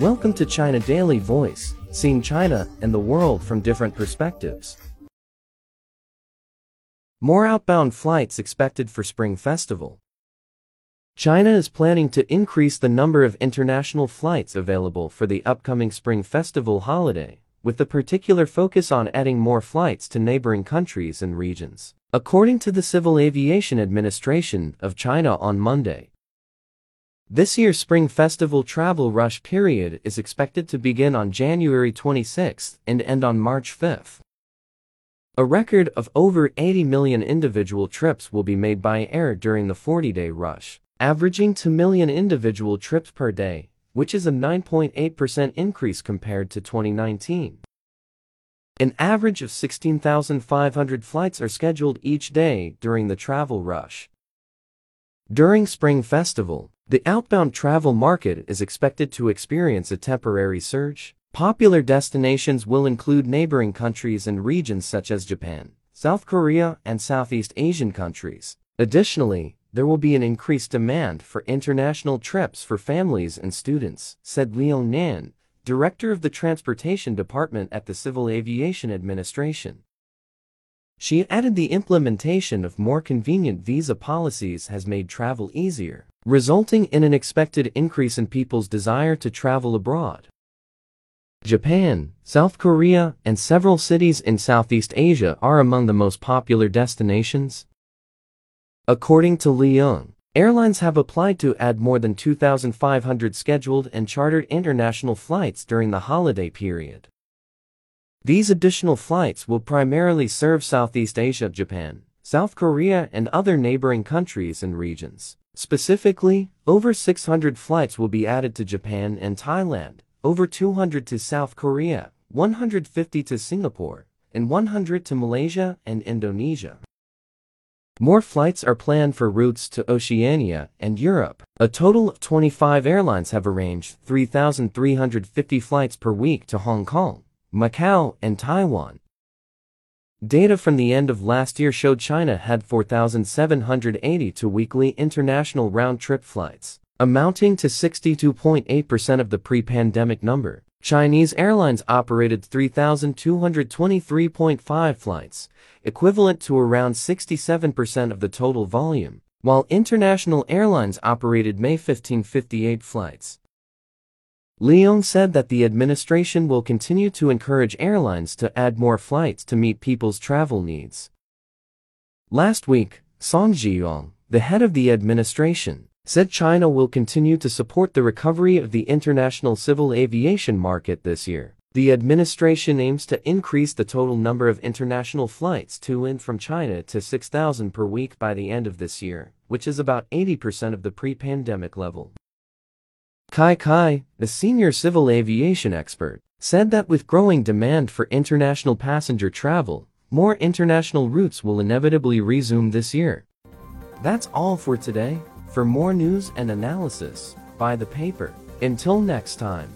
Welcome to China Daily Voice, seeing China and the world from different perspectives. More outbound flights expected for Spring Festival. China is planning to increase the number of international flights available for the upcoming Spring Festival holiday, with the particular focus on adding more flights to neighboring countries and regions, according to the Civil Aviation Administration of China on Monday. This year's Spring Festival travel rush period is expected to begin on January 26 and end on March 5. A record of over 80 million individual trips will be made by air during the 40-day rush, averaging 2 million individual trips per day, which is a 9.8% increase compared to 2019. An average of 16,500 flights are scheduled each day during the travel rush. During Spring Festival, the outbound travel market is expected to experience a temporary surge. Popular destinations will include neighboring countries and regions such as Japan, South Korea, and Southeast Asian countries. Additionally, there will be an increased demand for international trips for families and students, said Liang Nan, director of the Transportation Department at the Civil Aviation Administration. She added the implementation of more convenient visa policies has made travel easier, resulting in an expected increase in people's desire to travel abroad. Japan, South Korea, and several cities in Southeast Asia are among the most popular destinations. According to Liang, airlines have applied to add more than 2,500 scheduled and chartered international flights during the holiday period. These additional flights will primarily serve Southeast Asia, Japan, South Korea, and other neighboring countries and regions. Specifically, over 600 flights will be added to Japan and Thailand, over 200 to South Korea, 150 to Singapore, and 100 to Malaysia and Indonesia. More flights are planned for routes to Oceania and Europe. A total of 25 airlines have arranged 3,350 flights per week to Hong Kong, Macau, and Taiwan. Data from the end of last year showed China had 4,782 weekly international round-trip flights, amounting to 62.8% of the pre-pandemic number. Chinese airlines operated 3,223.5 flights, equivalent to around 67% of the total volume, while international airlines operated May 1558 flights, Liang said that the administration will continue to encourage airlines to add more flights to meet people's travel needs. Last week, Song Zhiyong, the head of the administration, said China will continue to support the recovery of the international civil aviation market this year. The administration aims to increase the total number of international flights to and from China to 6,000 per week by the end of this year, which is about 80% of the pre-pandemic level. Kai Kai, the senior civil aviation expert, said that with growing demand for international passenger travel, more international routes will inevitably resume this year. That's all for today. For more news and analysis, buy the paper. Until next time.